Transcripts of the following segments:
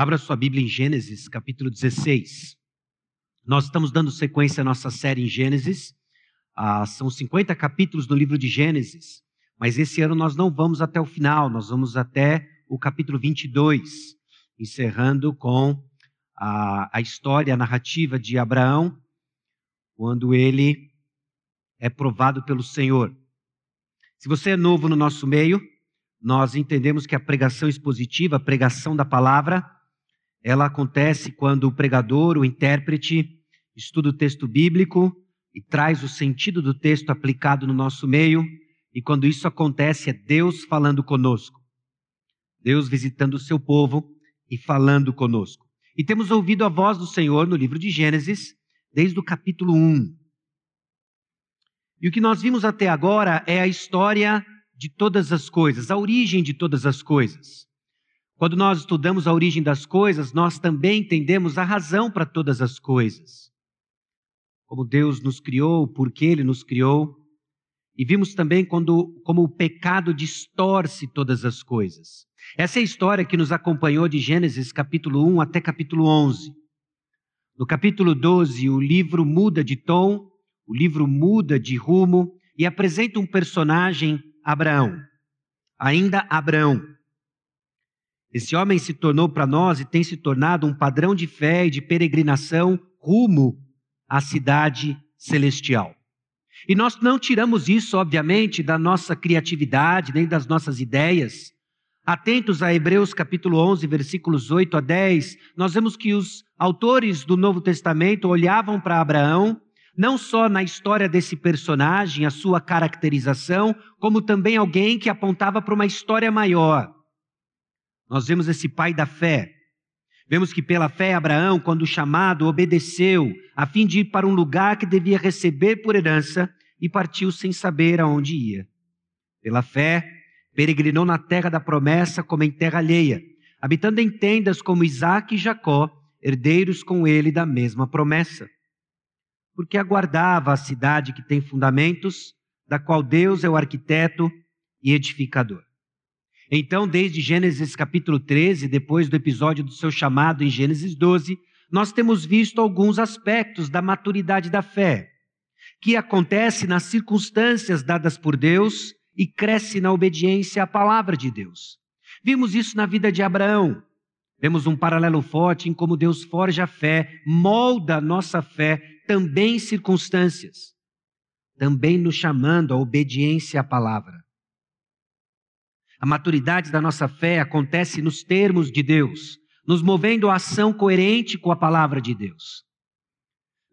Abra sua Bíblia em Gênesis, capítulo 16. Nós estamos dando sequência à nossa série em Gênesis. Ah, são 50 capítulos do livro de Gênesis, mas esse ano nós não vamos até o final, nós vamos até o capítulo 22, encerrando com a, a história, a narrativa de Abraão, quando ele é provado pelo Senhor. Se você é novo no nosso meio, nós entendemos que a pregação expositiva, a pregação da palavra, ela acontece quando o pregador, o intérprete, estuda o texto bíblico e traz o sentido do texto aplicado no nosso meio, e quando isso acontece é Deus falando conosco. Deus visitando o seu povo e falando conosco. E temos ouvido a voz do Senhor no livro de Gênesis, desde o capítulo 1. E o que nós vimos até agora é a história de todas as coisas, a origem de todas as coisas. Quando nós estudamos a origem das coisas, nós também entendemos a razão para todas as coisas. Como Deus nos criou, por que Ele nos criou. E vimos também quando, como o pecado distorce todas as coisas. Essa é a história que nos acompanhou de Gênesis capítulo 1 até capítulo 11. No capítulo 12, o livro muda de tom, o livro muda de rumo e apresenta um personagem, Abraão. Ainda Abraão esse homem se tornou para nós e tem se tornado um padrão de fé e de peregrinação rumo à cidade celestial. E nós não tiramos isso, obviamente, da nossa criatividade, nem das nossas ideias. Atentos a Hebreus capítulo 11, versículos 8 a 10, nós vemos que os autores do Novo Testamento olhavam para Abraão, não só na história desse personagem, a sua caracterização, como também alguém que apontava para uma história maior. Nós vemos esse pai da fé. Vemos que pela fé Abraão, quando chamado, obedeceu, a fim de ir para um lugar que devia receber por herança e partiu sem saber aonde ia. Pela fé, peregrinou na terra da promessa como em terra alheia, habitando em tendas como Isaac e Jacó, herdeiros com ele da mesma promessa. Porque aguardava a cidade que tem fundamentos, da qual Deus é o arquiteto e edificador. Então, desde Gênesis capítulo 13, depois do episódio do seu chamado em Gênesis 12, nós temos visto alguns aspectos da maturidade da fé, que acontece nas circunstâncias dadas por Deus e cresce na obediência à palavra de Deus. Vimos isso na vida de Abraão. Vemos um paralelo forte em como Deus forja a fé, molda a nossa fé também em circunstâncias, também nos chamando à obediência à palavra. A maturidade da nossa fé acontece nos termos de Deus, nos movendo a ação coerente com a palavra de Deus.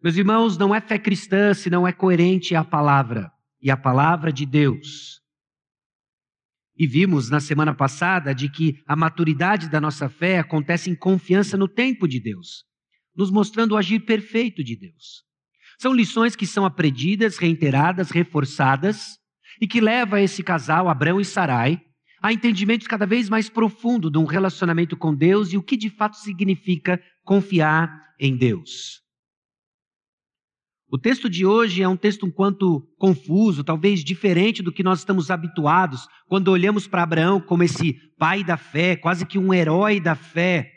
Meus irmãos, não é fé cristã se não é coerente à palavra e à palavra de Deus. E vimos na semana passada de que a maturidade da nossa fé acontece em confiança no tempo de Deus, nos mostrando o agir perfeito de Deus. São lições que são aprendidas, reiteradas, reforçadas e que leva esse casal, Abraão e Sarai, a entendimentos cada vez mais profundo de um relacionamento com Deus e o que de fato significa confiar em Deus. O texto de hoje é um texto um quanto confuso, talvez diferente do que nós estamos habituados quando olhamos para Abraão como esse pai da fé, quase que um herói da fé.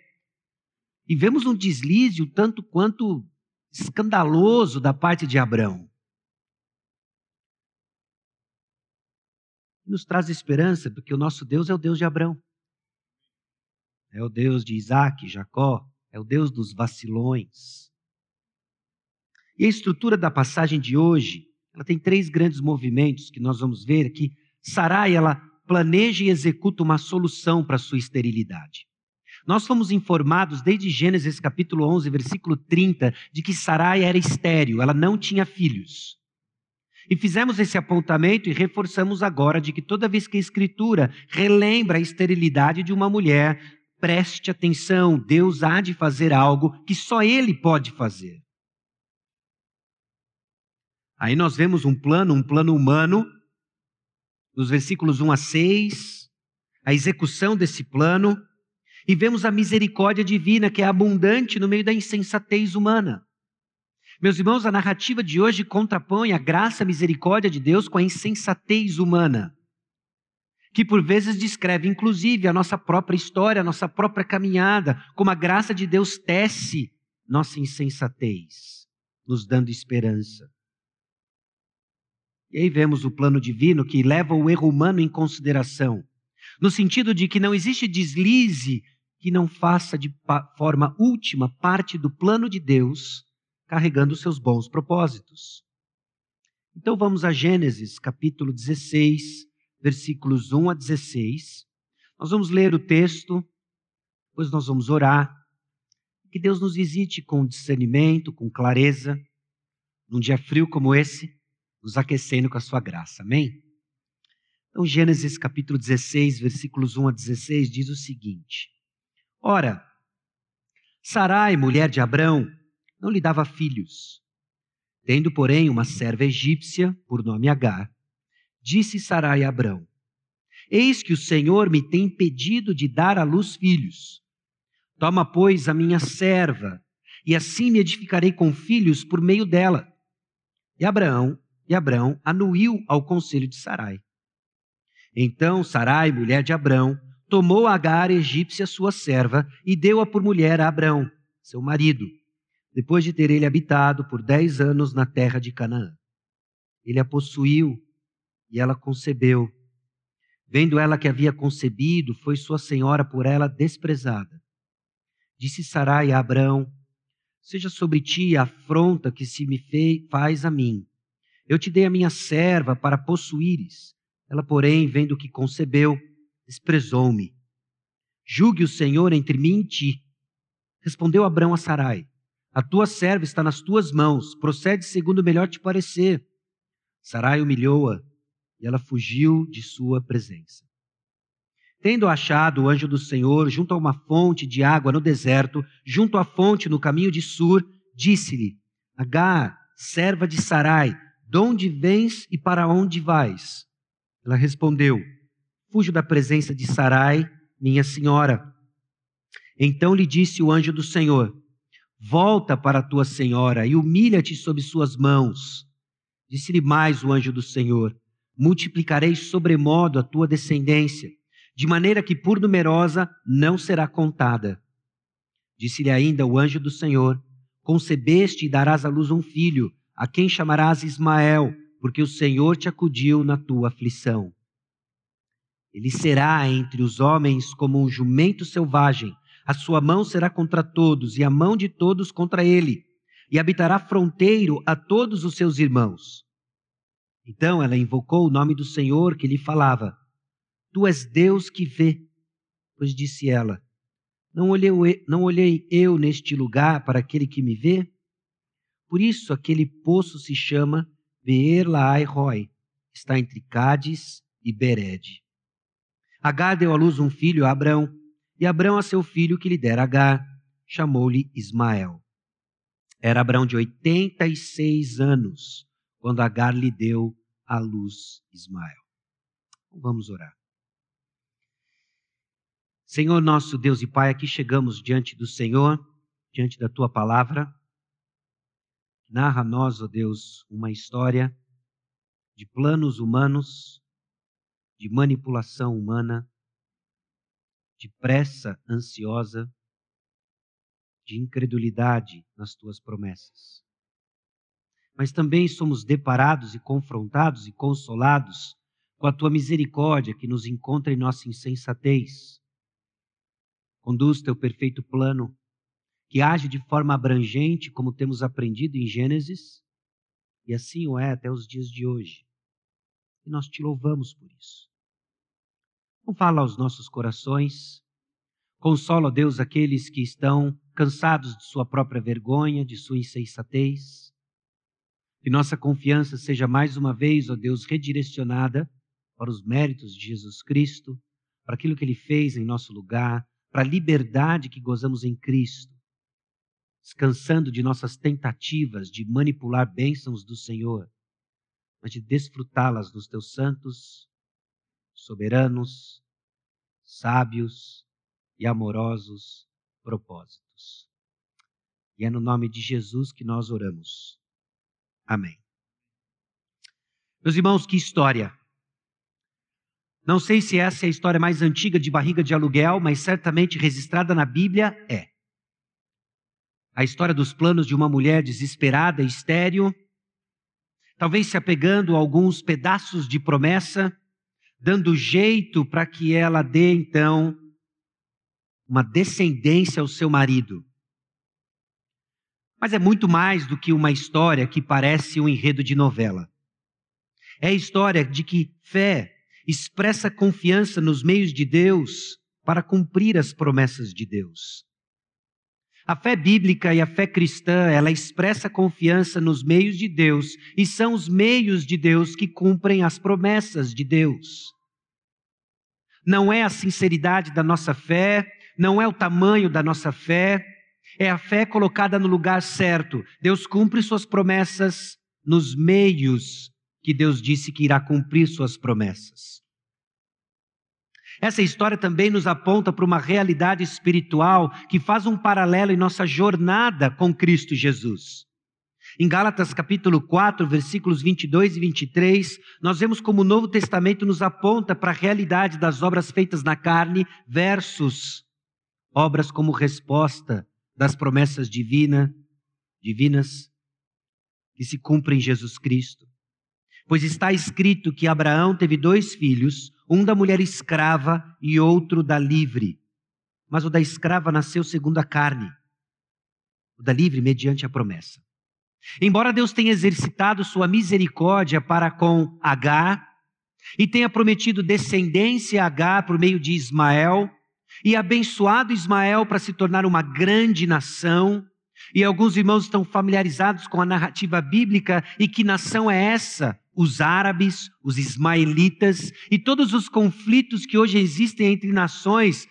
E vemos um deslize o tanto quanto escandaloso da parte de Abraão. Nos traz esperança, porque o nosso Deus é o Deus de Abraão. É o Deus de Isaac, Jacó, é o Deus dos vacilões. E a estrutura da passagem de hoje, ela tem três grandes movimentos que nós vamos ver aqui. Sarai, ela planeja e executa uma solução para a sua esterilidade. Nós fomos informados desde Gênesis capítulo 11, versículo 30, de que Sarai era estéril, ela não tinha filhos. E fizemos esse apontamento e reforçamos agora de que toda vez que a Escritura relembra a esterilidade de uma mulher, preste atenção, Deus há de fazer algo que só Ele pode fazer. Aí nós vemos um plano, um plano humano, nos versículos 1 a 6, a execução desse plano, e vemos a misericórdia divina que é abundante no meio da insensatez humana. Meus irmãos, a narrativa de hoje contrapõe a graça a misericórdia de Deus com a insensatez humana. que por vezes descreve inclusive a nossa própria história, a nossa própria caminhada, como a graça de Deus tece nossa insensatez, nos dando esperança. E aí vemos o plano divino que leva o erro humano em consideração, no sentido de que não existe deslize que não faça de forma última parte do plano de Deus, carregando seus bons propósitos. Então vamos a Gênesis, capítulo 16, versículos 1 a 16. Nós vamos ler o texto, depois nós vamos orar. Que Deus nos visite com discernimento, com clareza, num dia frio como esse, nos aquecendo com a sua graça. Amém? Então, Gênesis capítulo 16, versículos 1 a 16, diz o seguinte: Ora, Sarai, mulher de Abrão, não lhe dava filhos. Tendo, porém, uma serva egípcia, por nome Agar, disse Sarai a Abrão: Eis que o Senhor me tem impedido de dar à luz filhos. Toma, pois, a minha serva, e assim me edificarei com filhos por meio dela. E Abraão, e Abraão anuiu ao conselho de Sarai. Então Sarai, mulher de Abrão, tomou Agar, egípcia, sua serva, e deu-a por mulher a Abrão, seu marido, depois de ter ele habitado por dez anos na terra de Canaã. Ele a possuiu e ela concebeu. Vendo ela que havia concebido, foi sua senhora por ela desprezada. Disse Sarai a Abrão: Seja sobre ti a afronta que se me faz a mim. Eu te dei a minha serva para possuíres. Ela, porém, vendo que concebeu, desprezou-me. Julgue o Senhor entre mim e ti. Respondeu Abrão a Sarai: A tua serva está nas tuas mãos, procede segundo melhor te parecer. Sarai humilhou-a e ela fugiu de sua presença. Tendo achado o anjo do Senhor junto a uma fonte de água no deserto, junto à fonte no caminho de Sur, disse-lhe: Agar, serva de Sarai, de onde vens e para onde vais? Ela respondeu: Fujo da presença de Sarai, minha senhora. Então lhe disse o anjo do Senhor: Volta para a tua senhora e humilha-te sob suas mãos. Disse-lhe mais o anjo do Senhor: multiplicarei sobremodo a tua descendência, de maneira que por numerosa não será contada. Disse-lhe ainda o anjo do Senhor: Concebeste e darás à luz um filho, a quem chamarás Ismael, porque o Senhor te acudiu na tua aflição. Ele será entre os homens como um jumento selvagem, a sua mão será contra todos, e a mão de todos contra ele, e habitará fronteiro a todos os seus irmãos. Então ela invocou o nome do Senhor que lhe falava: Tu és Deus que vê. Pois disse ela: Não olhei, eu neste lugar para aquele que me vê? Por isso aquele poço se chama Beer Laai Roy, está entre Cádiz e Bered. Agar deu à luz um filho Abrão, e Abrão a seu filho que lhe dera Agar, chamou-lhe Ismael. Era Abrão de oitenta e seis anos, quando Agar lhe deu à luz Ismael. Vamos orar. Senhor nosso Deus e Pai, aqui chegamos diante do Senhor, diante da tua palavra. Narra a nós, ó Deus, uma história de planos humanos, de manipulação humana, de pressa ansiosa, de incredulidade nas tuas promessas mas também somos deparados e confrontados e consolados com a tua misericórdia que nos encontra em nossa insensatez. Conduz teu perfeito plano, que age de forma abrangente, como temos aprendido em Gênesis, e assim o é até os dias de hoje. E nós te louvamos por isso. Fala aos nossos corações, consola, Deus, aqueles que estão cansados de sua própria vergonha, de sua insensatez. Que nossa confiança seja mais uma vez, ó Deus, redirecionada para os méritos de Jesus Cristo, para aquilo que ele fez em nosso lugar, para a liberdade que gozamos em Cristo, descansando de nossas tentativas de manipular bênçãos do Senhor, mas de desfrutá-las nos teus santos, soberanos, sábios e amorosos propósitos. E é no nome de Jesus que nós oramos. Amém. Meus irmãos, que história. Não sei se essa é a história mais antiga de barriga de aluguel, mas certamente registrada na Bíblia é. A história dos planos de uma mulher desesperada, estéril, talvez se apegando a alguns pedaços de promessa, dando jeito para que ela dê então uma descendência ao seu marido. Mas é muito mais do que uma história que parece um enredo de novela. É a história de que fé expressa confiança nos meios de Deus para cumprir as promessas de Deus. A fé bíblica e a fé cristã, ela expressa confiança nos meios de Deus e são os meios de Deus que cumprem as promessas de Deus. Não é a sinceridade da nossa fé, não é o tamanho da nossa fé, é a fé colocada no lugar certo. Deus cumpre suas promessas nos meios que Deus disse que irá cumprir suas promessas. Essa história também nos aponta para uma realidade espiritual que faz um paralelo em nossa jornada com Cristo Jesus. Em Gálatas capítulo 4, versículos 22 e 23, nós vemos como o Novo Testamento nos aponta para a realidade das obras feitas na carne versus obras como resposta das promessas divina, divinas que se cumprem em Jesus Cristo. Pois está escrito que Abraão teve dois filhos, um da mulher escrava e outro da livre. Mas o da escrava nasceu segundo a carne, o da livre mediante a promessa. Embora Deus tenha exercitado sua misericórdia para com Agar e tenha prometido descendência a Agar por meio de Ismael, e abençoado Ismael para se tornar uma grande nação. E alguns irmãos estão familiarizados com a narrativa bíblica e que nação é essa? Os árabes, os ismaelitas e todos os conflitos que hoje existem entre nações,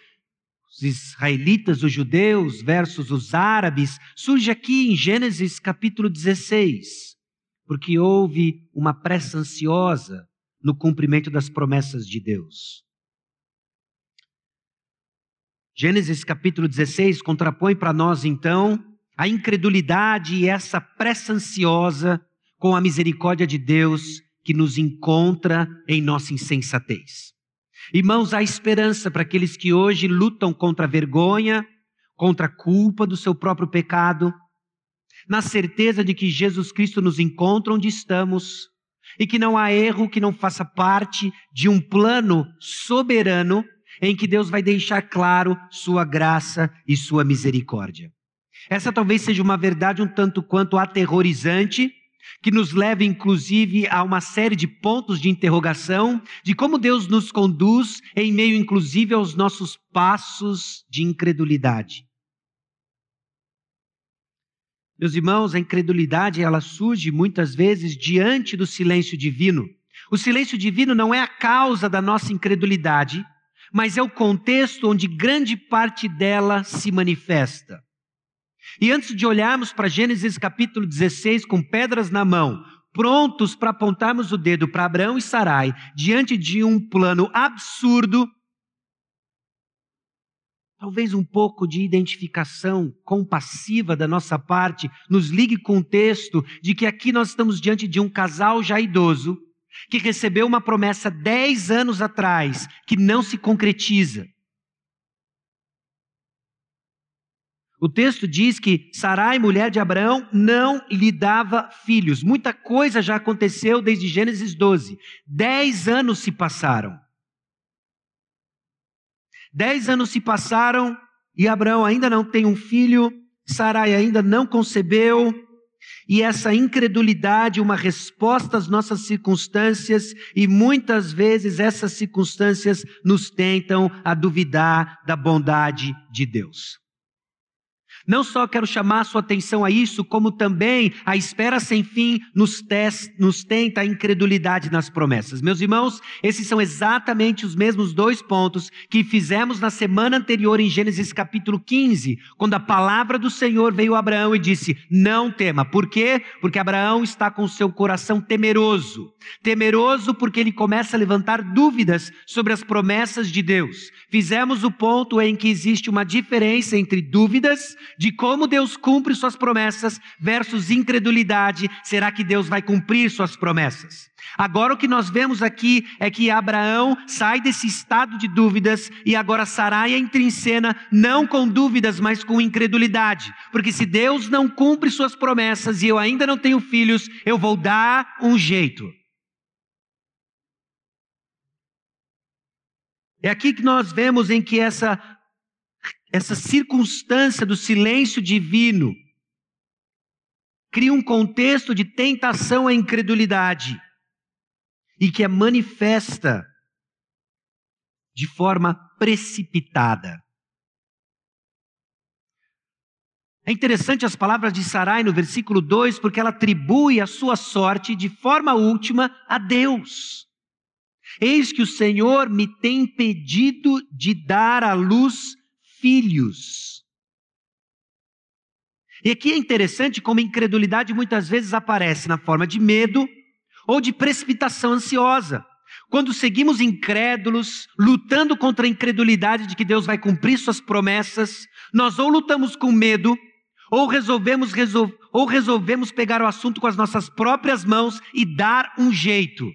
os israelitas, os judeus versus os árabes, surge aqui em Gênesis capítulo 16, porque houve uma pressa ansiosa no cumprimento das promessas de Deus. Gênesis capítulo 16 contrapõe para nós, então, a incredulidade e essa pressa ansiosa com a misericórdia de Deus que nos encontra em nossa insensatez. Irmãos, há esperança para aqueles que hoje lutam contra a vergonha, contra a culpa do seu próprio pecado, na certeza de que Jesus Cristo nos encontra onde estamos e que não há erro que não faça parte de um plano soberano em que Deus vai deixar claro sua graça e sua misericórdia. Essa talvez seja uma verdade um tanto quanto aterrorizante, que nos leva inclusive a uma série de pontos de interrogação de como Deus nos conduz em meio inclusive aos nossos passos de incredulidade. Meus irmãos, a incredulidade ela surge muitas vezes diante do silêncio divino. O silêncio divino não é a causa da nossa incredulidade, mas é o contexto onde grande parte dela se manifesta. E antes de olharmos para Gênesis capítulo 16 com pedras na mão, prontos para apontarmos o dedo para Abraão e Sarai, diante de um plano absurdo, talvez um pouco de identificação compassiva da nossa parte nos ligue com o texto de que aqui nós estamos diante de um casal já idoso que recebeu uma promessa dez anos atrás, que não se concretiza. O texto diz que Sarai, mulher de Abraão, não lhe dava filhos. Muita coisa já aconteceu desde Gênesis 12. Dez anos se passaram. Dez anos se passaram e Abraão ainda não tem um filho, Sarai ainda não concebeu. E essa incredulidade, uma resposta às nossas circunstâncias, e muitas vezes essas circunstâncias nos tentam a duvidar da bondade de Deus. Não só quero chamar a sua atenção a isso, como também a espera sem fim nos, nos tenta a incredulidade nas promessas. Meus irmãos, esses são exatamente os mesmos dois pontos que fizemos na semana anterior em Gênesis capítulo 15, quando a palavra do Senhor veio a Abraão e disse: Não tema. Por quê? Porque Abraão está com seu coração temeroso. Temeroso porque ele começa a levantar dúvidas sobre as promessas de Deus. Fizemos o ponto em que existe uma diferença entre dúvidas de como Deus cumpre suas promessas versus incredulidade. Será que Deus vai cumprir suas promessas? Agora o que nós vemos aqui é que Abraão sai desse estado de dúvidas e agora Sarai entra em cena não com dúvidas, mas com incredulidade. Porque se Deus não cumpre suas promessas e eu ainda não tenho filhos, eu vou dar um jeito. É aqui que nós vemos em que essa essa circunstância do silêncio divino cria um contexto de tentação à incredulidade e que é manifesta de forma precipitada. É interessante as palavras de Sarai no versículo 2, porque ela atribui a sua sorte de forma última a Deus. Eis que o Senhor me tem impedido de dar à luz filhos. E aqui é interessante como a incredulidade muitas vezes aparece na forma de medo ou de precipitação ansiosa. Quando seguimos incrédulos, lutando contra a incredulidade de que Deus vai cumprir suas promessas, nós ou lutamos com medo, ou resolvemos, resol ou resolvemos pegar o assunto com as nossas próprias mãos e dar um jeito.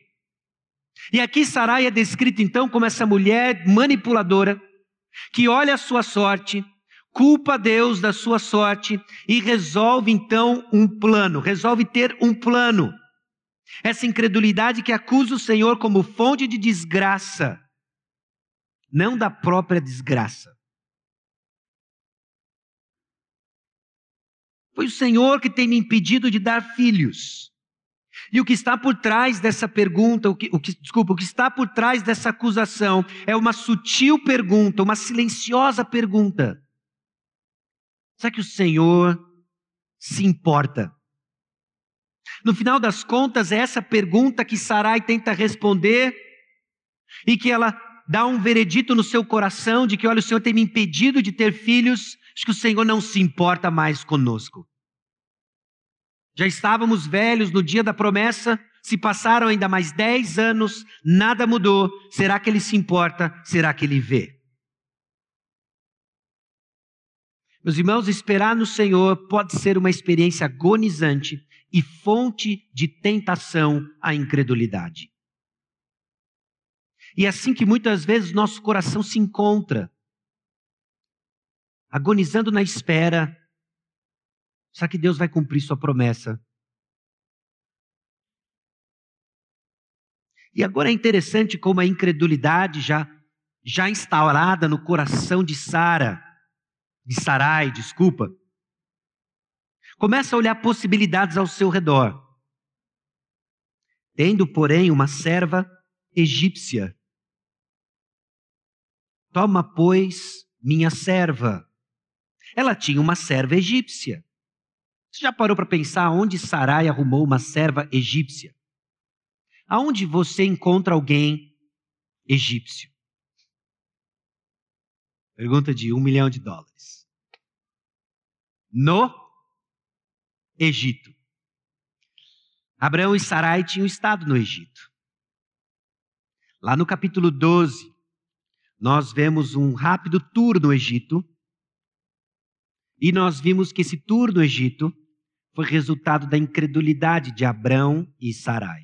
E aqui Sarai é descrita então como essa mulher manipuladora, que olha a sua sorte, culpa Deus da sua sorte e resolve então um plano, resolve ter um plano. Essa incredulidade que acusa o Senhor como fonte de desgraça, não da própria desgraça. Foi o Senhor que tem me impedido de dar filhos. E o que está por trás dessa pergunta, o que, o que, desculpa, o que está por trás dessa acusação é uma sutil pergunta, uma silenciosa pergunta. Será que o Senhor se importa? No final das contas, é essa pergunta que Sarai tenta responder e que ela dá um veredito no seu coração de que, olha, o Senhor tem me impedido de ter filhos, acho que o Senhor não se importa mais conosco. Já estávamos velhos no dia da promessa, se passaram ainda mais dez anos, nada mudou. Será que ele se importa? Será que ele vê? Meus irmãos, esperar no Senhor pode ser uma experiência agonizante e fonte de tentação à incredulidade. E é assim que muitas vezes nosso coração se encontra, agonizando na espera, Será que Deus vai cumprir sua promessa? E agora é interessante como a incredulidade já já instaurada no coração de Sara, de Sarai, desculpa, começa a olhar possibilidades ao seu redor. Tendo, porém, uma serva egípcia. Toma, pois, minha serva. Ela tinha uma serva egípcia. Você já parou para pensar onde Sarai arrumou uma serva egípcia? Aonde você encontra alguém egípcio? Pergunta de um milhão de dólares. No Egito. Abraão e Sarai tinham estado no Egito. Lá no capítulo 12, nós vemos um rápido tour no Egito. E nós vimos que esse tour no Egito foi resultado da incredulidade de Abrão e Sarai.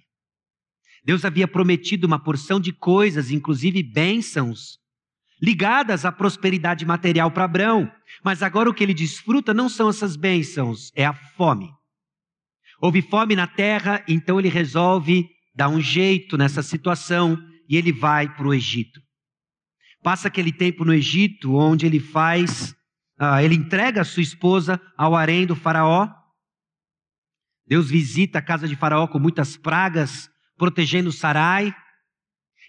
Deus havia prometido uma porção de coisas, inclusive bênçãos, ligadas à prosperidade material para Abrão, mas agora o que ele desfruta não são essas bênçãos, é a fome. Houve fome na terra, então ele resolve dar um jeito nessa situação e ele vai para o Egito. Passa aquele tempo no Egito, onde ele faz, uh, ele entrega a sua esposa ao harém do faraó, Deus visita a casa de Faraó com muitas pragas, protegendo Sarai.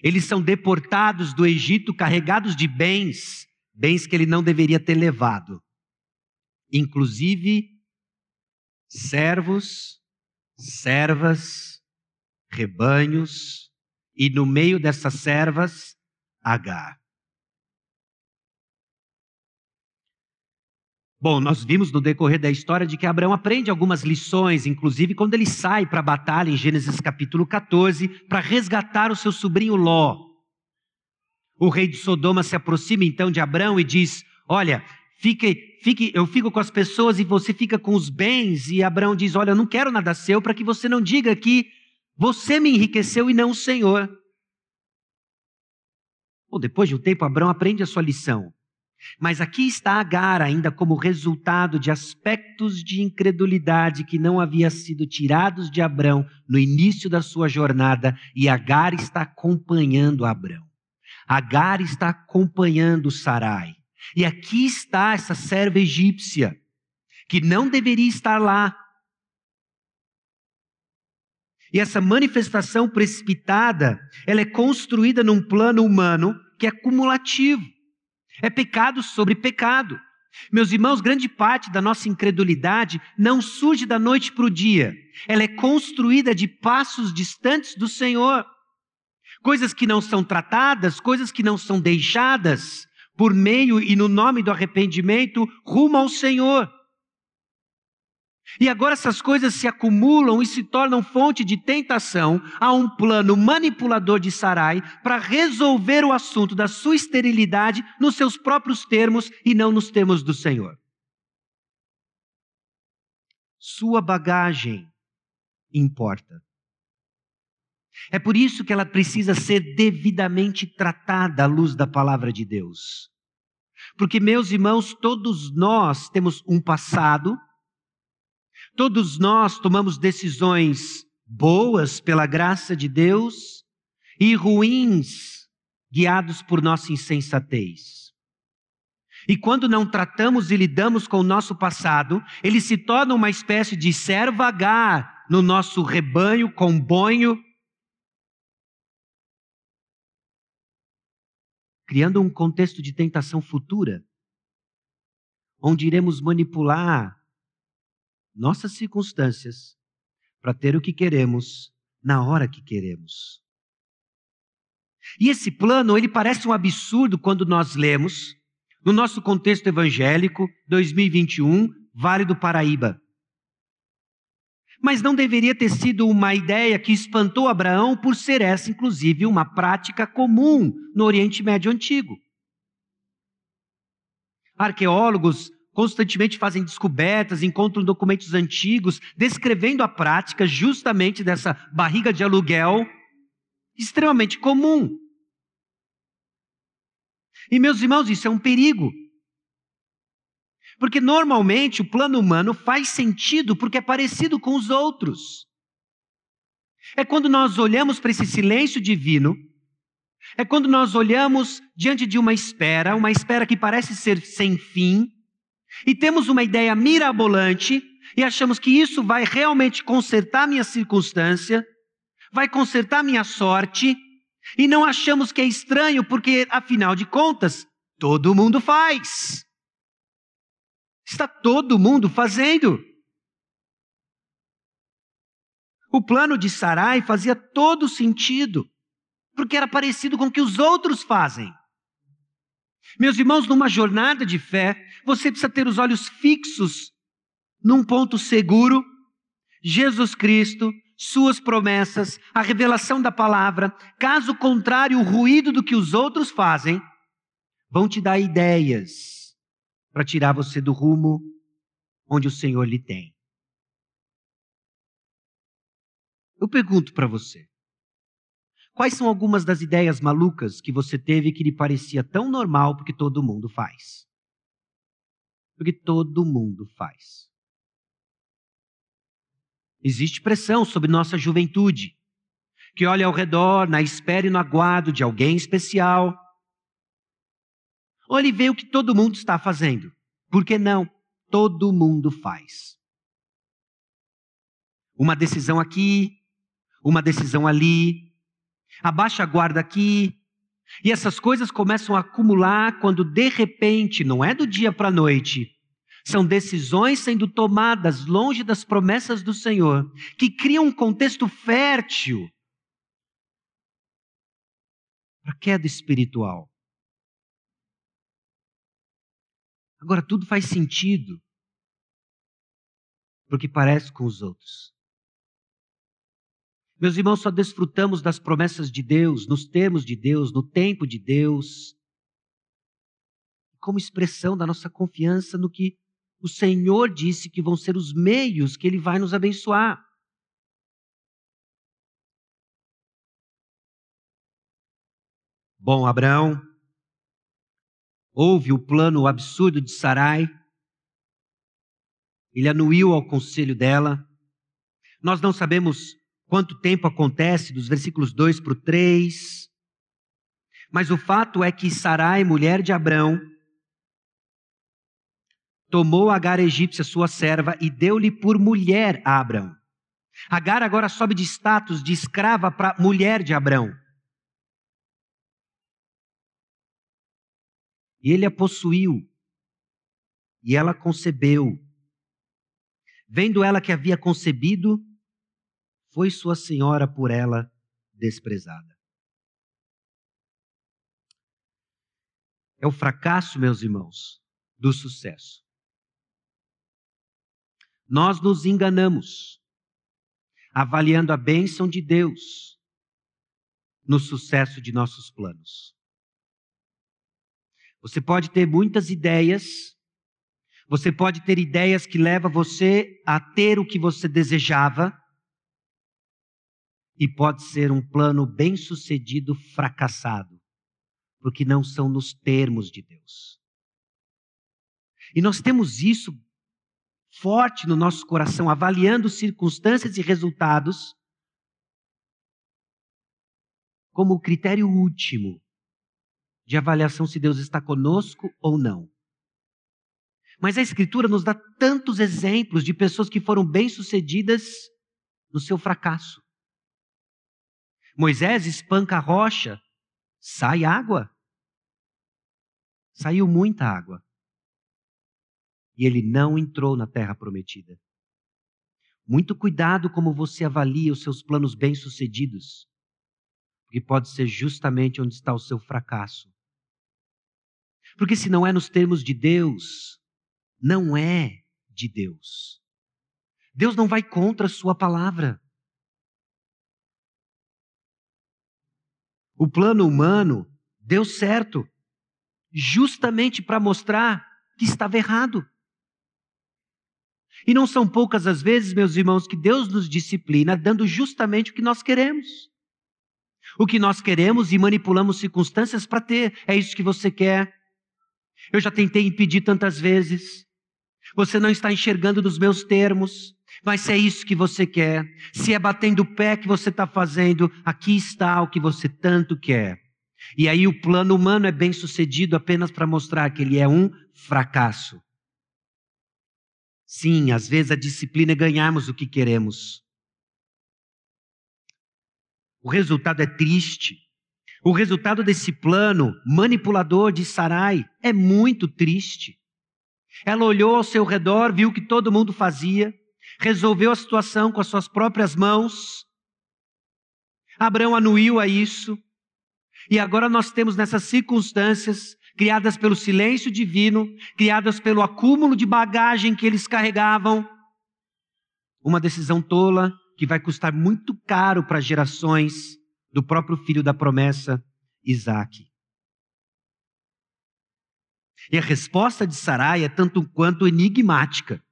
Eles são deportados do Egito carregados de bens, bens que ele não deveria ter levado. Inclusive servos, servas, rebanhos, e no meio dessas servas, Agar. Bom, nós vimos no decorrer da história de que Abraão aprende algumas lições, inclusive quando ele sai para a batalha em Gênesis capítulo 14, para resgatar o seu sobrinho Ló. O rei de Sodoma se aproxima então de Abraão e diz: Olha, Fique, fique, eu fico com as pessoas e você fica com os bens. E Abraão diz: Olha, eu não quero nada seu para que você não diga que você me enriqueceu e não o Senhor. Bom, depois de um tempo, Abraão aprende a sua lição. Mas aqui está Agar ainda como resultado de aspectos de incredulidade que não havia sido tirados de Abraão no início da sua jornada, e Agar está acompanhando Abraão. Agar está acompanhando Sarai. E aqui está essa serva egípcia, que não deveria estar lá. E essa manifestação precipitada, ela é construída num plano humano que é cumulativo. É pecado sobre pecado. Meus irmãos, grande parte da nossa incredulidade não surge da noite para o dia. Ela é construída de passos distantes do Senhor. Coisas que não são tratadas, coisas que não são deixadas, por meio e no nome do arrependimento, rumo ao Senhor. E agora essas coisas se acumulam e se tornam fonte de tentação a um plano manipulador de Sarai para resolver o assunto da sua esterilidade nos seus próprios termos e não nos termos do Senhor. Sua bagagem importa. É por isso que ela precisa ser devidamente tratada à luz da palavra de Deus. Porque, meus irmãos, todos nós temos um passado, Todos nós tomamos decisões boas pela graça de Deus e ruins guiados por nossa insensatez. E quando não tratamos e lidamos com o nosso passado, ele se torna uma espécie de servagar no nosso rebanho, combonho, criando um contexto de tentação futura, onde iremos manipular nossas circunstâncias para ter o que queremos na hora que queremos. E esse plano, ele parece um absurdo quando nós lemos, no nosso contexto evangélico, 2021, Vale do Paraíba. Mas não deveria ter sido uma ideia que espantou Abraão por ser essa, inclusive, uma prática comum no Oriente Médio Antigo. Arqueólogos constantemente fazem descobertas, encontram documentos antigos descrevendo a prática justamente dessa barriga de aluguel extremamente comum. E meus irmãos, isso é um perigo. Porque normalmente o plano humano faz sentido porque é parecido com os outros. É quando nós olhamos para esse silêncio divino, é quando nós olhamos diante de uma espera, uma espera que parece ser sem fim, e temos uma ideia mirabolante e achamos que isso vai realmente consertar minha circunstância, vai consertar minha sorte, e não achamos que é estranho porque, afinal de contas, todo mundo faz. Está todo mundo fazendo. O plano de Sarai fazia todo sentido, porque era parecido com o que os outros fazem. Meus irmãos, numa jornada de fé, você precisa ter os olhos fixos num ponto seguro: Jesus Cristo, Suas promessas, a revelação da palavra. Caso contrário, o ruído do que os outros fazem vão te dar ideias para tirar você do rumo onde o Senhor lhe tem. Eu pergunto para você: Quais são algumas das ideias malucas que você teve que lhe parecia tão normal porque todo mundo faz? Porque todo mundo faz. Existe pressão sobre nossa juventude, que olha ao redor na espera e no aguardo de alguém especial. Ou ele vê o que todo mundo está fazendo. Por que não? Todo mundo faz. Uma decisão aqui, uma decisão ali, abaixa a guarda aqui. E essas coisas começam a acumular quando de repente, não é do dia para a noite, são decisões sendo tomadas longe das promessas do Senhor, que criam um contexto fértil para a queda espiritual. Agora, tudo faz sentido, porque parece com os outros. Meus irmãos, só desfrutamos das promessas de Deus, nos termos de Deus, no tempo de Deus, como expressão da nossa confiança no que o Senhor disse que vão ser os meios que Ele vai nos abençoar. Bom, Abraão ouve o plano absurdo de Sarai, ele anuiu ao conselho dela. Nós não sabemos quanto tempo acontece, dos versículos 2 para o 3. Mas o fato é que Sarai, mulher de Abrão, tomou Agar egípcia, sua serva, e deu-lhe por mulher a Abrão. Agar agora sobe de status de escrava para mulher de Abrão. E ele a possuiu, e ela concebeu. Vendo ela que havia concebido, foi sua senhora por ela desprezada. É o fracasso, meus irmãos, do sucesso. Nós nos enganamos, avaliando a bênção de Deus no sucesso de nossos planos. Você pode ter muitas ideias, você pode ter ideias que levam você a ter o que você desejava, e pode ser um plano bem-sucedido fracassado, porque não são nos termos de Deus. E nós temos isso forte no nosso coração, avaliando circunstâncias e resultados como o critério último de avaliação se Deus está conosco ou não. Mas a Escritura nos dá tantos exemplos de pessoas que foram bem-sucedidas no seu fracasso. Moisés espanca a rocha, sai água. Saiu muita água. E ele não entrou na terra prometida. Muito cuidado como você avalia os seus planos bem-sucedidos, porque pode ser justamente onde está o seu fracasso. Porque se não é nos termos de Deus, não é de Deus. Deus não vai contra a sua palavra. O plano humano deu certo, justamente para mostrar que estava errado. E não são poucas as vezes, meus irmãos, que Deus nos disciplina dando justamente o que nós queremos. O que nós queremos e manipulamos circunstâncias para ter. É isso que você quer. Eu já tentei impedir tantas vezes. Você não está enxergando dos meus termos. Mas se é isso que você quer, se é batendo o pé que você está fazendo, aqui está o que você tanto quer. E aí o plano humano é bem sucedido apenas para mostrar que ele é um fracasso. Sim, às vezes a disciplina é ganharmos o que queremos. O resultado é triste. O resultado desse plano manipulador de Sarai é muito triste. Ela olhou ao seu redor, viu que todo mundo fazia, resolveu a situação com as suas próprias mãos. Abraão anuiu a isso. E agora nós temos nessas circunstâncias, criadas pelo silêncio divino, criadas pelo acúmulo de bagagem que eles carregavam, uma decisão tola que vai custar muito caro para gerações do próprio filho da promessa, Isaac. E a resposta de Sarai é tanto quanto enigmática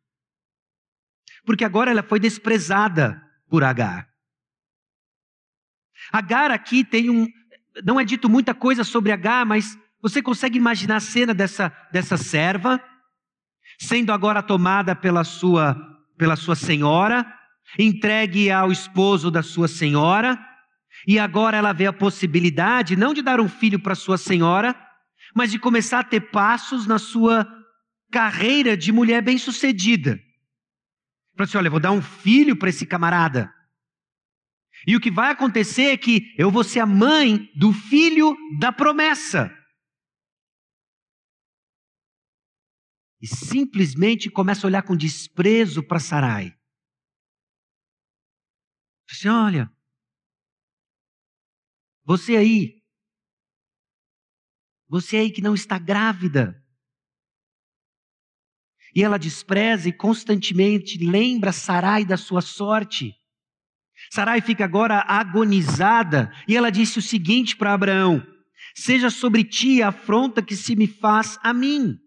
porque agora ela foi desprezada por Agar. Agar aqui tem um. Não é dito muita coisa sobre Agar, mas você consegue imaginar a cena dessa, dessa serva, sendo agora tomada pela sua, pela sua senhora, entregue ao esposo da sua senhora, e agora ela vê a possibilidade não de dar um filho para sua senhora, mas de começar a ter passos na sua carreira de mulher bem-sucedida. Falou assim: olha, vou dar um filho para esse camarada. E o que vai acontecer é que eu vou ser a mãe do filho da promessa. E simplesmente começa a olhar com desprezo para Sarai. Assim, olha, você aí, você aí que não está grávida, e ela despreza e constantemente lembra Sarai da sua sorte. Sarai fica agora agonizada e ela disse o seguinte para Abraão: seja sobre ti a afronta que se me faz a mim.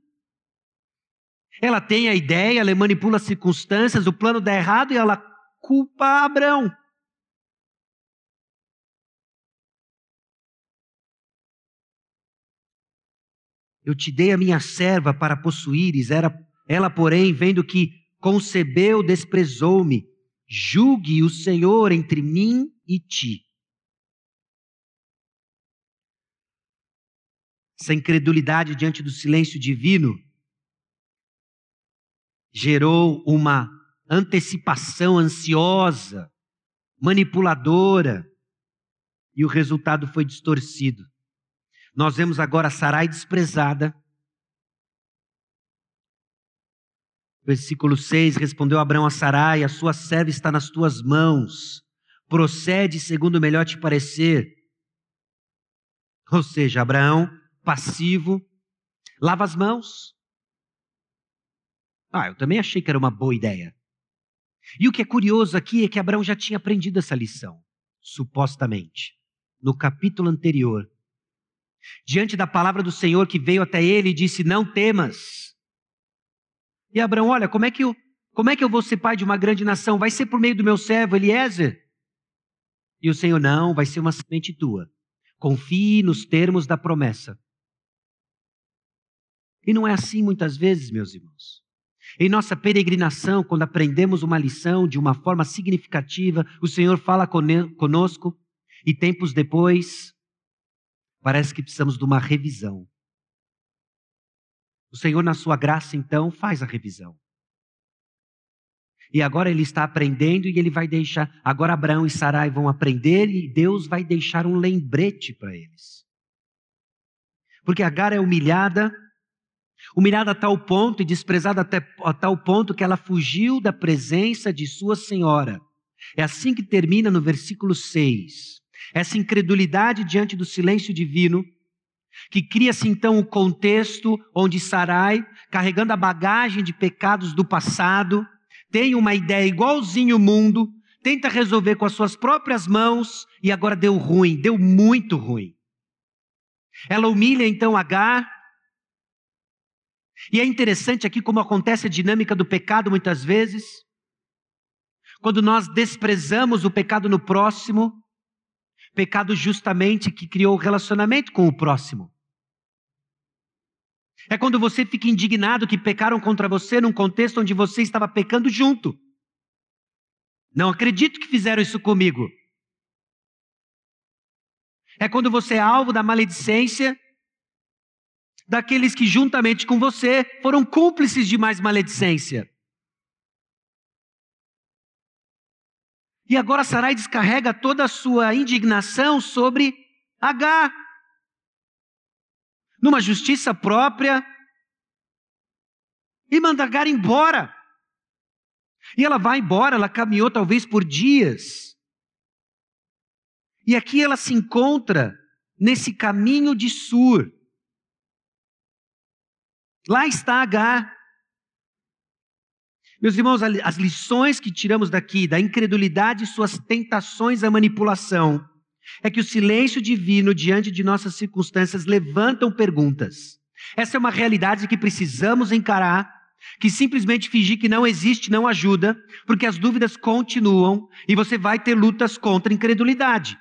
Ela tem a ideia, ela manipula as circunstâncias, o plano dá errado e ela culpa Abraão. Eu te dei a minha serva para possuíres, era, ela, porém, vendo que concebeu, desprezou-me. Julgue o Senhor entre mim e ti. Essa incredulidade diante do silêncio divino gerou uma antecipação ansiosa, manipuladora, e o resultado foi distorcido. Nós vemos agora Sarai desprezada. Versículo 6: Respondeu Abraão a Sarai: A sua serva está nas tuas mãos, procede segundo melhor te parecer. Ou seja, Abraão, passivo, lava as mãos. Ah, eu também achei que era uma boa ideia. E o que é curioso aqui é que Abraão já tinha aprendido essa lição, supostamente. No capítulo anterior, diante da palavra do Senhor que veio até ele e disse: Não temas. E Abraão, olha, como é que eu, como é que eu vou ser pai de uma grande nação? Vai ser por meio do meu servo Eliezer? E o Senhor, não, vai ser uma semente tua. Confie nos termos da promessa. E não é assim muitas vezes, meus irmãos. Em nossa peregrinação, quando aprendemos uma lição de uma forma significativa, o Senhor fala conosco e tempos depois Parece que precisamos de uma revisão. O Senhor, na sua graça, então, faz a revisão. E agora ele está aprendendo e ele vai deixar. Agora Abraão e Sarai vão aprender e Deus vai deixar um lembrete para eles. Porque Agar é humilhada, humilhada a tal ponto e desprezada até, a tal ponto que ela fugiu da presença de sua senhora. É assim que termina no versículo 6 essa incredulidade diante do silêncio divino, que cria-se então o contexto onde Sarai, carregando a bagagem de pecados do passado, tem uma ideia igualzinho o mundo, tenta resolver com as suas próprias mãos e agora deu ruim, deu muito ruim. Ela humilha então Agar. E é interessante aqui como acontece a dinâmica do pecado muitas vezes. Quando nós desprezamos o pecado no próximo, Pecado justamente que criou o relacionamento com o próximo. É quando você fica indignado que pecaram contra você num contexto onde você estava pecando junto. Não acredito que fizeram isso comigo. É quando você é alvo da maledicência daqueles que, juntamente com você, foram cúmplices de mais maledicência. E agora Sarai descarrega toda a sua indignação sobre Agar. Numa justiça própria. E manda Agar embora. E ela vai embora, ela caminhou talvez por dias. E aqui ela se encontra nesse caminho de Sur. Lá está Agar. Meus irmãos, as lições que tiramos daqui, da incredulidade e suas tentações à manipulação, é que o silêncio divino diante de nossas circunstâncias levantam perguntas. Essa é uma realidade que precisamos encarar, que simplesmente fingir que não existe não ajuda, porque as dúvidas continuam e você vai ter lutas contra a incredulidade.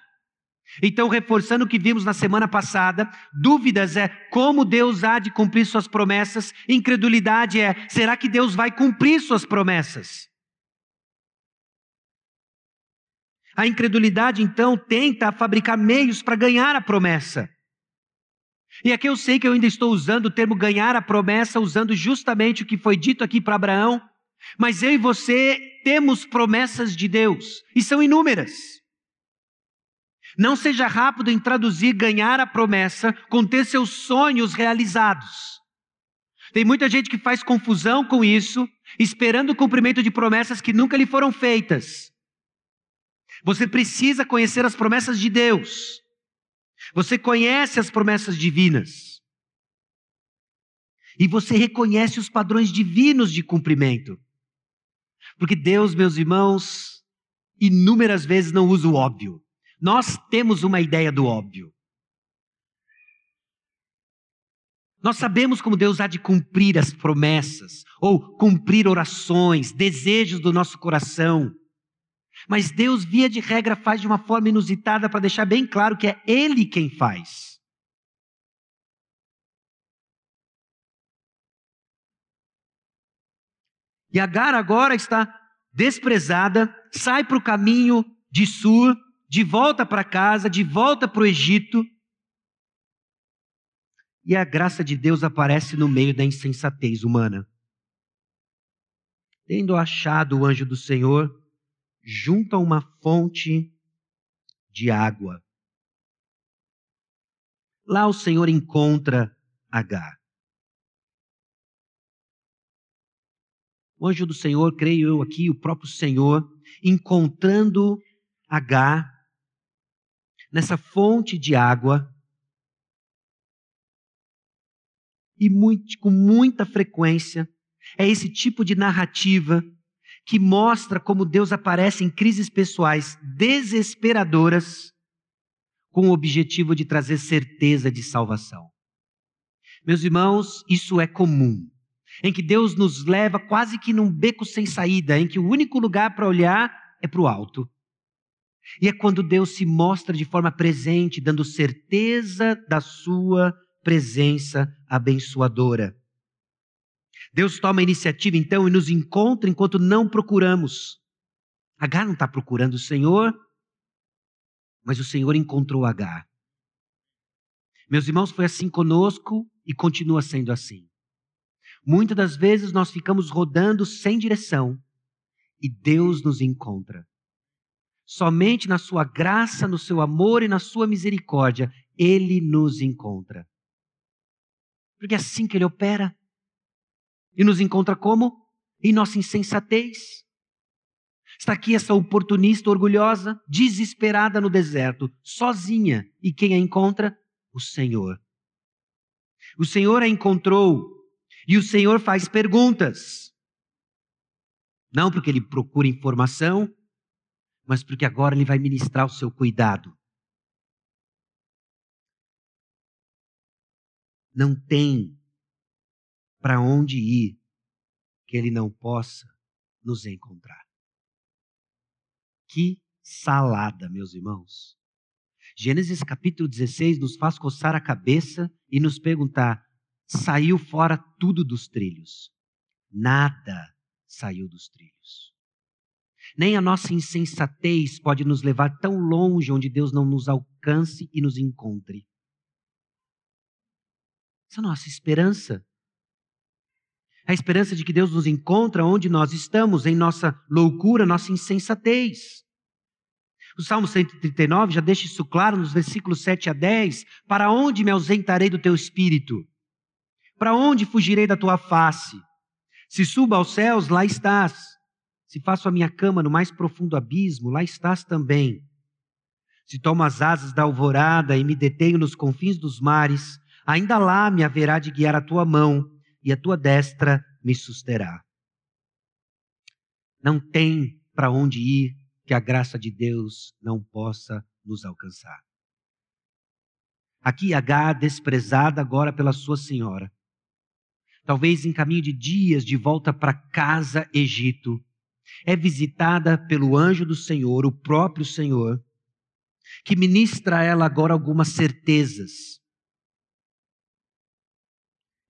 Então, reforçando o que vimos na semana passada, dúvidas é como Deus há de cumprir suas promessas, incredulidade é será que Deus vai cumprir suas promessas? A incredulidade, então, tenta fabricar meios para ganhar a promessa. E aqui eu sei que eu ainda estou usando o termo ganhar a promessa, usando justamente o que foi dito aqui para Abraão, mas eu e você temos promessas de Deus, e são inúmeras. Não seja rápido em traduzir ganhar a promessa com ter seus sonhos realizados. Tem muita gente que faz confusão com isso, esperando o cumprimento de promessas que nunca lhe foram feitas. Você precisa conhecer as promessas de Deus. Você conhece as promessas divinas. E você reconhece os padrões divinos de cumprimento. Porque Deus, meus irmãos, inúmeras vezes não usa o óbvio. Nós temos uma ideia do óbvio. Nós sabemos como Deus há de cumprir as promessas, ou cumprir orações, desejos do nosso coração. Mas Deus, via de regra, faz de uma forma inusitada para deixar bem claro que é Ele quem faz. E Agar agora está desprezada, sai para o caminho de Sur, de volta para casa, de volta para o Egito. E a graça de Deus aparece no meio da insensatez humana. Tendo achado o anjo do Senhor, junto a uma fonte de água. Lá o Senhor encontra Agar. O anjo do Senhor, creio eu aqui, o próprio Senhor, encontrando Agar nessa fonte de água. E muito, com muita frequência, é esse tipo de narrativa que mostra como Deus aparece em crises pessoais desesperadoras com o objetivo de trazer certeza de salvação. Meus irmãos, isso é comum. Em que Deus nos leva quase que num beco sem saída, em que o único lugar para olhar é para o alto. E é quando Deus se mostra de forma presente, dando certeza da sua presença abençoadora. Deus toma a iniciativa então e nos encontra enquanto não procuramos. Agar não está procurando o Senhor, mas o Senhor encontrou Agar. Meus irmãos, foi assim conosco e continua sendo assim. Muitas das vezes nós ficamos rodando sem direção e Deus nos encontra. Somente na sua graça, no seu amor e na sua misericórdia, ele nos encontra. Porque é assim que ele opera. E nos encontra como? Em nossa insensatez. Está aqui essa oportunista orgulhosa, desesperada no deserto, sozinha. E quem a encontra? O Senhor. O Senhor a encontrou e o Senhor faz perguntas. Não porque ele procura informação, mas porque agora Ele vai ministrar o seu cuidado. Não tem para onde ir que Ele não possa nos encontrar. Que salada, meus irmãos. Gênesis capítulo 16 nos faz coçar a cabeça e nos perguntar: saiu fora tudo dos trilhos? Nada saiu dos trilhos. Nem a nossa insensatez pode nos levar tão longe onde Deus não nos alcance e nos encontre. Essa é a nossa esperança. A esperança de que Deus nos encontra onde nós estamos, em nossa loucura, nossa insensatez. O Salmo 139 já deixa isso claro nos versículos 7 a 10. Para onde me ausentarei do teu espírito? Para onde fugirei da tua face? Se suba aos céus, lá estás. Se faço a minha cama no mais profundo abismo, lá estás também. Se tomo as asas da alvorada e me detenho nos confins dos mares, ainda lá me haverá de guiar a tua mão e a tua destra me susterá. Não tem para onde ir que a graça de Deus não possa nos alcançar. Aqui H, desprezada agora pela sua senhora, talvez em caminho de dias de volta para casa, Egito, é visitada pelo anjo do Senhor, o próprio Senhor, que ministra a ela agora algumas certezas.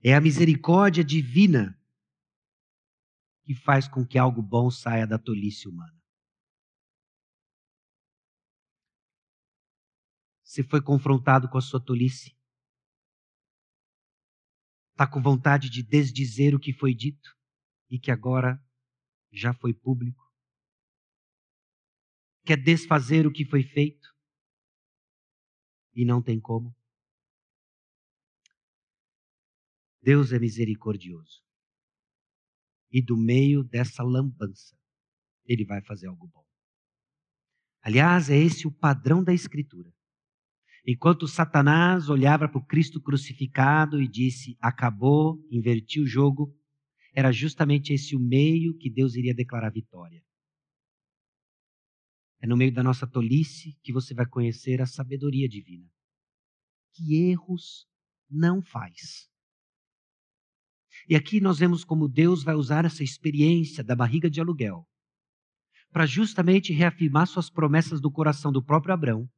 É a misericórdia divina que faz com que algo bom saia da tolice humana. Você foi confrontado com a sua tolice? Está com vontade de desdizer o que foi dito e que agora já foi público? Quer desfazer o que foi feito? E não tem como? Deus é misericordioso. E do meio dessa lambança, Ele vai fazer algo bom. Aliás, é esse o padrão da Escritura. Enquanto Satanás olhava para o Cristo crucificado e disse: acabou, invertiu o jogo, era justamente esse o meio que Deus iria declarar vitória. É no meio da nossa tolice que você vai conhecer a sabedoria divina. Que erros não faz. E aqui nós vemos como Deus vai usar essa experiência da barriga de aluguel para justamente reafirmar suas promessas do coração do próprio Abraão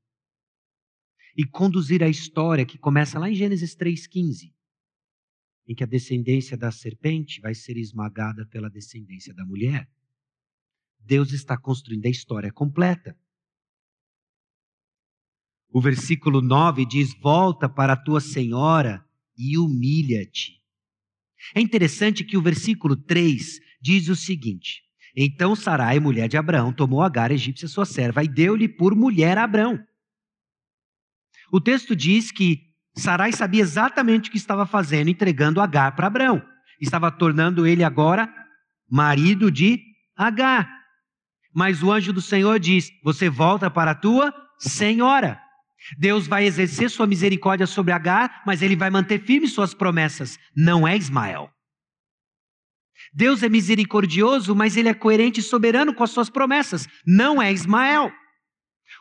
e conduzir a história que começa lá em Gênesis 3,15, em que a descendência da serpente vai ser esmagada pela descendência da mulher. Deus está construindo a história completa. O versículo 9 diz: Volta para a tua senhora e humilha-te. É interessante que o versículo 3 diz o seguinte: Então Sarai, mulher de Abraão, tomou Agar, egípcia, sua serva, e deu-lhe por mulher a Abraão. O texto diz que Sarai sabia exatamente o que estava fazendo, entregando Agar para Abraão. Estava tornando ele agora marido de Agar. Mas o anjo do Senhor diz: Você volta para a tua senhora. Deus vai exercer sua misericórdia sobre Agar, mas ele vai manter firmes suas promessas. Não é Ismael. Deus é misericordioso, mas ele é coerente e soberano com as suas promessas. Não é Ismael.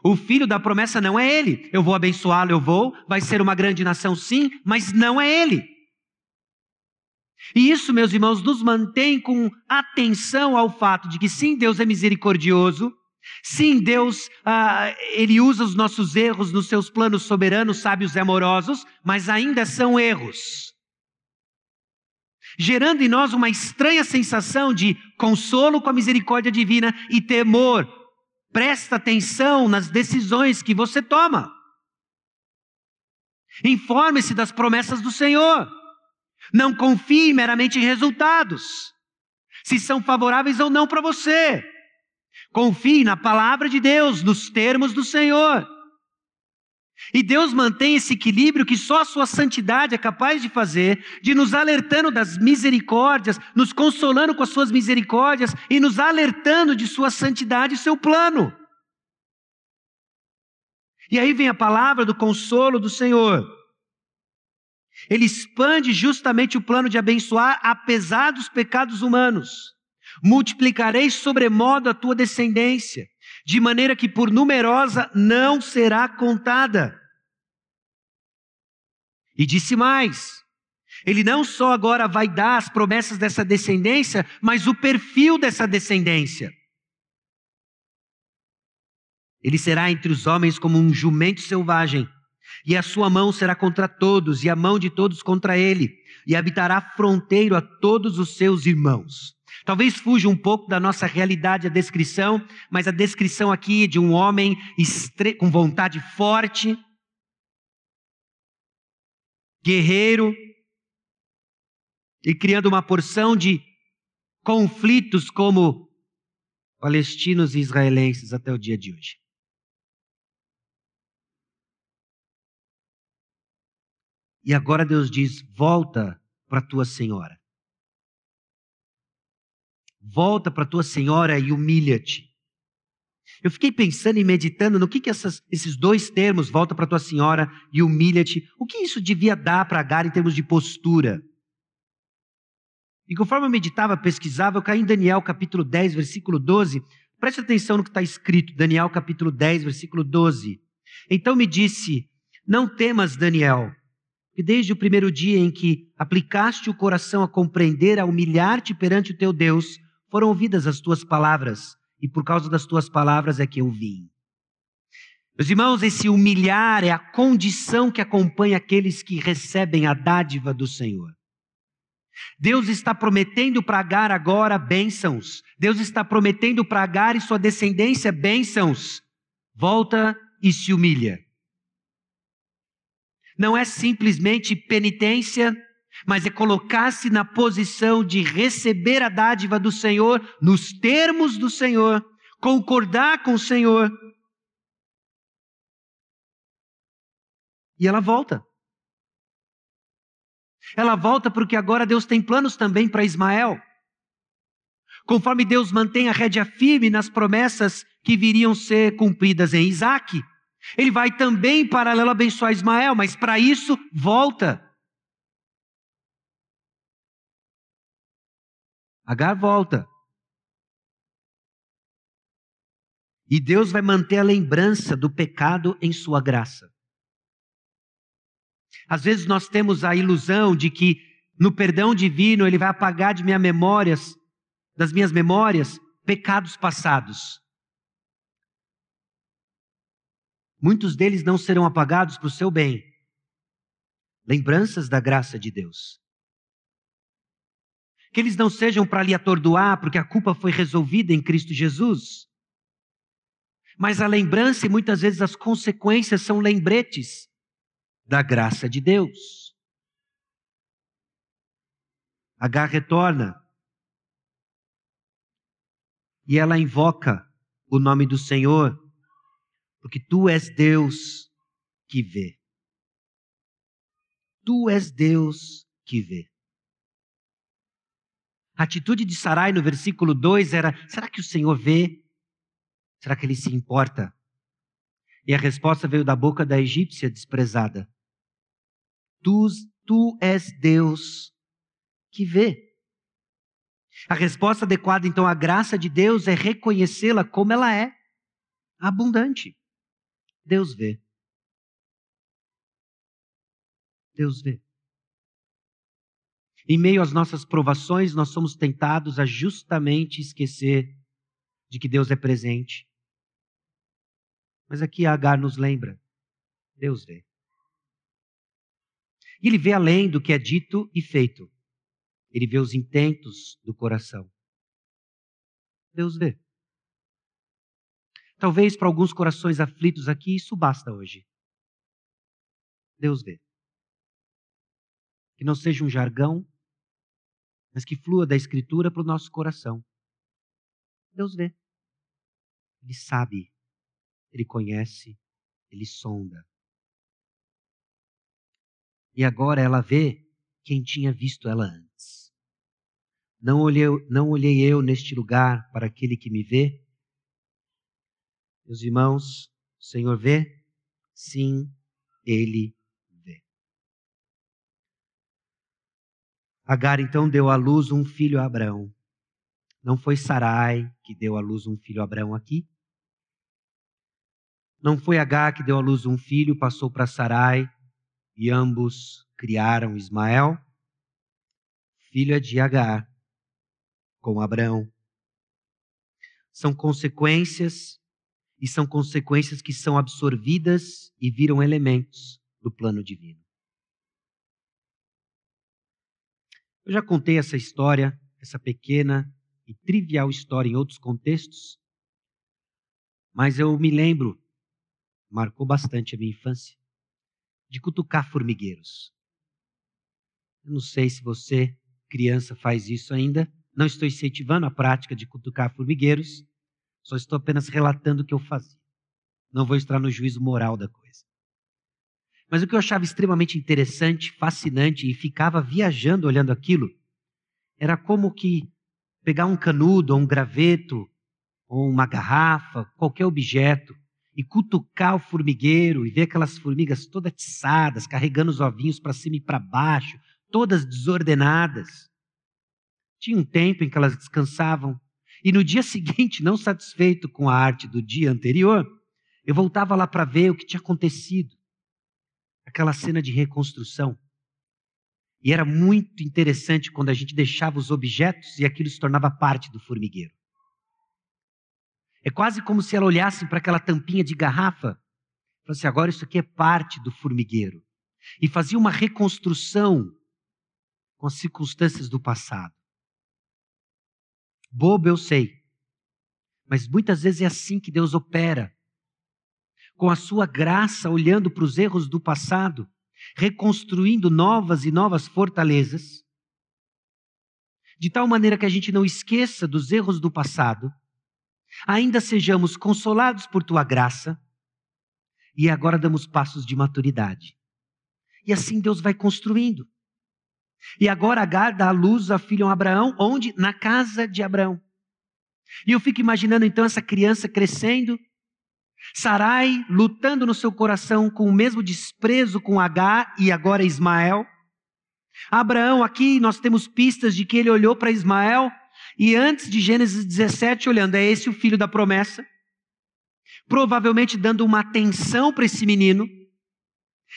O filho da promessa não é ele. Eu vou abençoá-lo, eu vou, vai ser uma grande nação, sim, mas não é ele. E isso, meus irmãos, nos mantém com atenção ao fato de que sim, Deus é misericordioso, Sim, Deus, ah, Ele usa os nossos erros nos seus planos soberanos, sábios e amorosos, mas ainda são erros. Gerando em nós uma estranha sensação de consolo com a misericórdia divina e temor. Presta atenção nas decisões que você toma. Informe-se das promessas do Senhor. Não confie meramente em resultados, se são favoráveis ou não para você. Confie na palavra de Deus, nos termos do Senhor. E Deus mantém esse equilíbrio que só a sua santidade é capaz de fazer, de nos alertando das misericórdias, nos consolando com as suas misericórdias e nos alertando de sua santidade e seu plano. E aí vem a palavra do consolo do Senhor. Ele expande justamente o plano de abençoar apesar dos pecados humanos. Multiplicarei sobremodo a tua descendência, de maneira que por numerosa não será contada. E disse mais: ele não só agora vai dar as promessas dessa descendência, mas o perfil dessa descendência. Ele será entre os homens como um jumento selvagem, e a sua mão será contra todos, e a mão de todos contra ele, e habitará fronteiro a todos os seus irmãos. Talvez fuja um pouco da nossa realidade a descrição, mas a descrição aqui de um homem com vontade forte, guerreiro, e criando uma porção de conflitos como palestinos e israelenses até o dia de hoje. E agora Deus diz: volta para tua senhora. Volta para tua senhora e humilha-te. Eu fiquei pensando e meditando no que, que essas, esses dois termos, volta para tua senhora e humilha-te, o que isso devia dar para Agar em termos de postura. E conforme eu meditava, pesquisava, eu caí em Daniel capítulo 10, versículo 12. Preste atenção no que está escrito, Daniel capítulo 10, versículo 12. Então me disse: Não temas, Daniel, que desde o primeiro dia em que aplicaste o coração a compreender, a humilhar-te perante o teu Deus, foram ouvidas as tuas palavras, e por causa das tuas palavras é que eu vim. Meus irmãos, esse humilhar é a condição que acompanha aqueles que recebem a dádiva do Senhor. Deus está prometendo para Agar agora bênçãos. Deus está prometendo para Agar e sua descendência bênçãos. Volta e se humilha. Não é simplesmente penitência, mas é colocar-se na posição de receber a dádiva do Senhor, nos termos do Senhor, concordar com o Senhor. E ela volta. Ela volta porque agora Deus tem planos também para Ismael. Conforme Deus mantém a rédea firme nas promessas que viriam ser cumpridas em Isaac, ele vai também, em paralelo, abençoar Ismael, mas para isso, volta. Agar volta. E Deus vai manter a lembrança do pecado em sua graça. Às vezes nós temos a ilusão de que no perdão divino, Ele vai apagar de minha memórias, das minhas memórias, pecados passados. Muitos deles não serão apagados para o seu bem. Lembranças da graça de Deus. Que eles não sejam para lhe atordoar, porque a culpa foi resolvida em Cristo Jesus. Mas a lembrança e muitas vezes as consequências são lembretes da graça de Deus. H retorna e ela invoca o nome do Senhor, porque tu és Deus que vê. Tu és Deus que vê. A atitude de Sarai no versículo 2 era: será que o Senhor vê? Será que ele se importa? E a resposta veio da boca da egípcia desprezada: Tu, tu és Deus que vê. A resposta adequada, então, à graça de Deus é reconhecê-la como ela é, abundante. Deus vê. Deus vê. Em meio às nossas provações, nós somos tentados a justamente esquecer de que Deus é presente. Mas aqui Agar nos lembra: Deus vê. E ele vê além do que é dito e feito. Ele vê os intentos do coração. Deus vê. Talvez para alguns corações aflitos aqui isso basta hoje. Deus vê. Que não seja um jargão, mas que flua da Escritura para o nosso coração. Deus vê. Ele sabe, ele conhece, ele sonda. E agora ela vê quem tinha visto ela antes. Não olhei, não olhei eu neste lugar para aquele que me vê? Meus irmãos, o Senhor vê? Sim, ele Agar então deu à luz um filho a Abraão. Não foi Sarai que deu à luz um filho a Abraão aqui? Não foi Agar que deu à luz um filho, passou para Sarai e ambos criaram Ismael? Filho é de Agar com Abraão. São consequências e são consequências que são absorvidas e viram elementos do plano divino. Eu já contei essa história, essa pequena e trivial história em outros contextos, mas eu me lembro, marcou bastante a minha infância, de cutucar formigueiros. Eu não sei se você, criança, faz isso ainda. Não estou incentivando a prática de cutucar formigueiros, só estou apenas relatando o que eu fazia. Não vou entrar no juízo moral da coisa. Mas o que eu achava extremamente interessante, fascinante e ficava viajando olhando aquilo, era como que pegar um canudo, ou um graveto, ou uma garrafa, qualquer objeto, e cutucar o formigueiro e ver aquelas formigas todas atiçadas, carregando os ovinhos para cima e para baixo, todas desordenadas. Tinha um tempo em que elas descansavam, e no dia seguinte, não satisfeito com a arte do dia anterior, eu voltava lá para ver o que tinha acontecido aquela cena de reconstrução. E era muito interessante quando a gente deixava os objetos e aquilo se tornava parte do formigueiro. É quase como se ela olhasse para aquela tampinha de garrafa e falasse: agora isso aqui é parte do formigueiro. E fazia uma reconstrução com as circunstâncias do passado. Bobo eu sei, mas muitas vezes é assim que Deus opera com a sua graça, olhando para os erros do passado, reconstruindo novas e novas fortalezas, de tal maneira que a gente não esqueça dos erros do passado, ainda sejamos consolados por tua graça e agora damos passos de maturidade. E assim Deus vai construindo. E agora Agar dá a luz ao filho Abraão, onde? Na casa de Abraão. E eu fico imaginando então essa criança crescendo, Sarai lutando no seu coração com o mesmo desprezo com H e agora Ismael. Abraão, aqui nós temos pistas de que ele olhou para Ismael e antes de Gênesis 17, olhando, é esse o filho da promessa, provavelmente dando uma atenção para esse menino.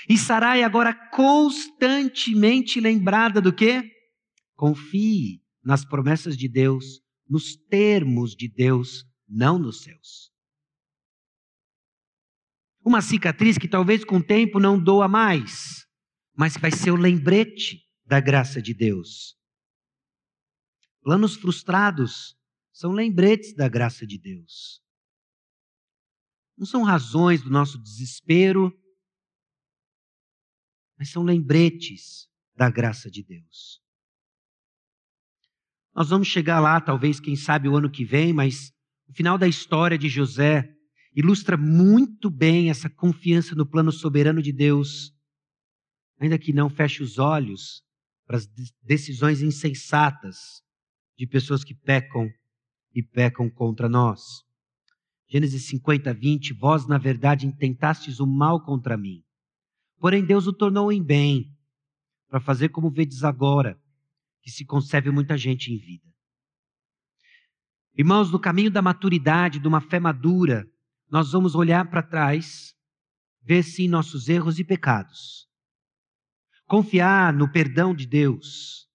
E Sarai agora constantemente lembrada do quê? Confie nas promessas de Deus, nos termos de Deus, não nos seus. Uma cicatriz que talvez com o tempo não doa mais, mas que vai ser o lembrete da graça de Deus. Planos frustrados são lembretes da graça de Deus. Não são razões do nosso desespero, mas são lembretes da graça de Deus. Nós vamos chegar lá, talvez, quem sabe, o ano que vem, mas o final da história de José ilustra muito bem essa confiança no plano soberano de Deus, ainda que não feche os olhos para as decisões insensatas de pessoas que pecam e pecam contra nós. Gênesis 50, 20: Vós, na verdade, intentastes o mal contra mim, porém Deus o tornou em bem, para fazer como vedes agora, que se concebe muita gente em vida. Irmãos, no caminho da maturidade, de uma fé madura, nós vamos olhar para trás, ver sim nossos erros e pecados, confiar no perdão de Deus,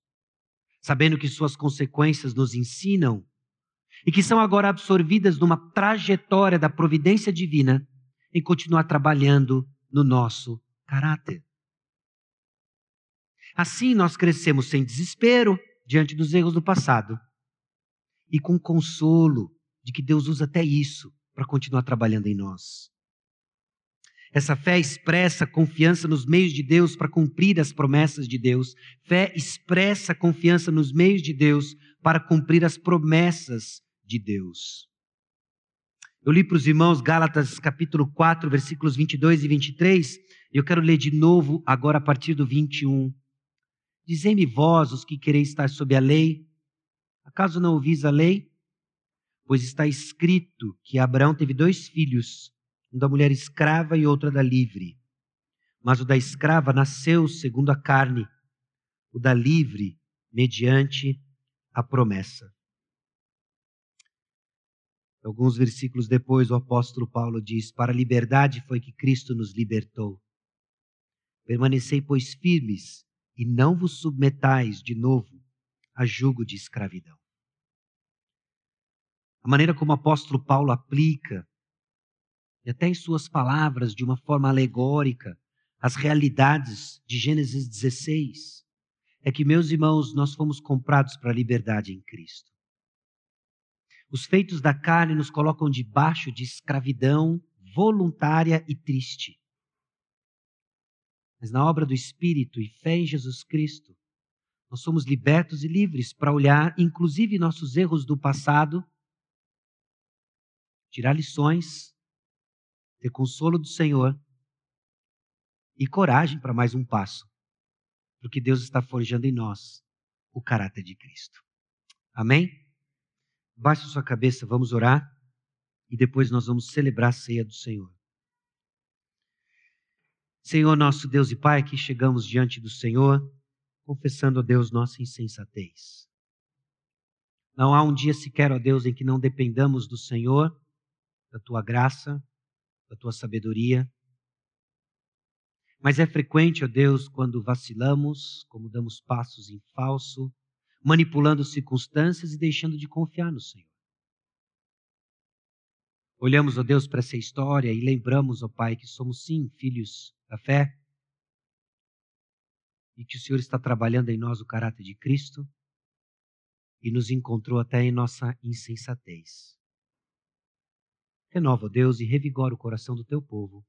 sabendo que suas consequências nos ensinam e que são agora absorvidas numa trajetória da providência divina em continuar trabalhando no nosso caráter. Assim nós crescemos sem desespero diante dos erros do passado e com consolo de que Deus usa até isso para continuar trabalhando em nós. Essa fé expressa confiança nos meios de Deus para cumprir as promessas de Deus. Fé expressa confiança nos meios de Deus para cumprir as promessas de Deus. Eu li para os irmãos Gálatas capítulo 4, versículos 22 e 23, e eu quero ler de novo agora a partir do 21. Dizei-me vós, os que quereis estar sob a lei, acaso não ouvis a lei? Pois está escrito que Abraão teve dois filhos, um da mulher escrava e outro da livre. Mas o da escrava nasceu segundo a carne, o da livre, mediante a promessa. Alguns versículos depois, o apóstolo Paulo diz: Para a liberdade foi que Cristo nos libertou. Permanecei, pois, firmes, e não vos submetais de novo a jugo de escravidão. A maneira como o apóstolo Paulo aplica e até em suas palavras, de uma forma alegórica, as realidades de Gênesis 16, é que, meus irmãos, nós fomos comprados para a liberdade em Cristo. Os feitos da carne nos colocam debaixo de escravidão voluntária e triste. Mas na obra do Espírito e fé em Jesus Cristo, nós somos libertos e livres para olhar, inclusive, nossos erros do passado, tirar lições ter consolo do Senhor e coragem para mais um passo, porque Deus está forjando em nós o caráter de Cristo. Amém? Baixe sua cabeça, vamos orar e depois nós vamos celebrar a ceia do Senhor. Senhor, nosso Deus e Pai, aqui chegamos diante do Senhor, confessando a Deus nossa insensatez. Não há um dia sequer, ó Deus, em que não dependamos do Senhor, da tua graça, da tua sabedoria. Mas é frequente, ó Deus, quando vacilamos, como damos passos em falso, manipulando circunstâncias e deixando de confiar no Senhor. Olhamos, ó Deus, para essa história e lembramos, ó Pai, que somos sim filhos da fé e que o Senhor está trabalhando em nós o caráter de Cristo e nos encontrou até em nossa insensatez. Renova, Deus, e revigora o coração do teu povo.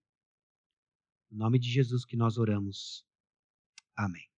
Em nome de Jesus que nós oramos. Amém.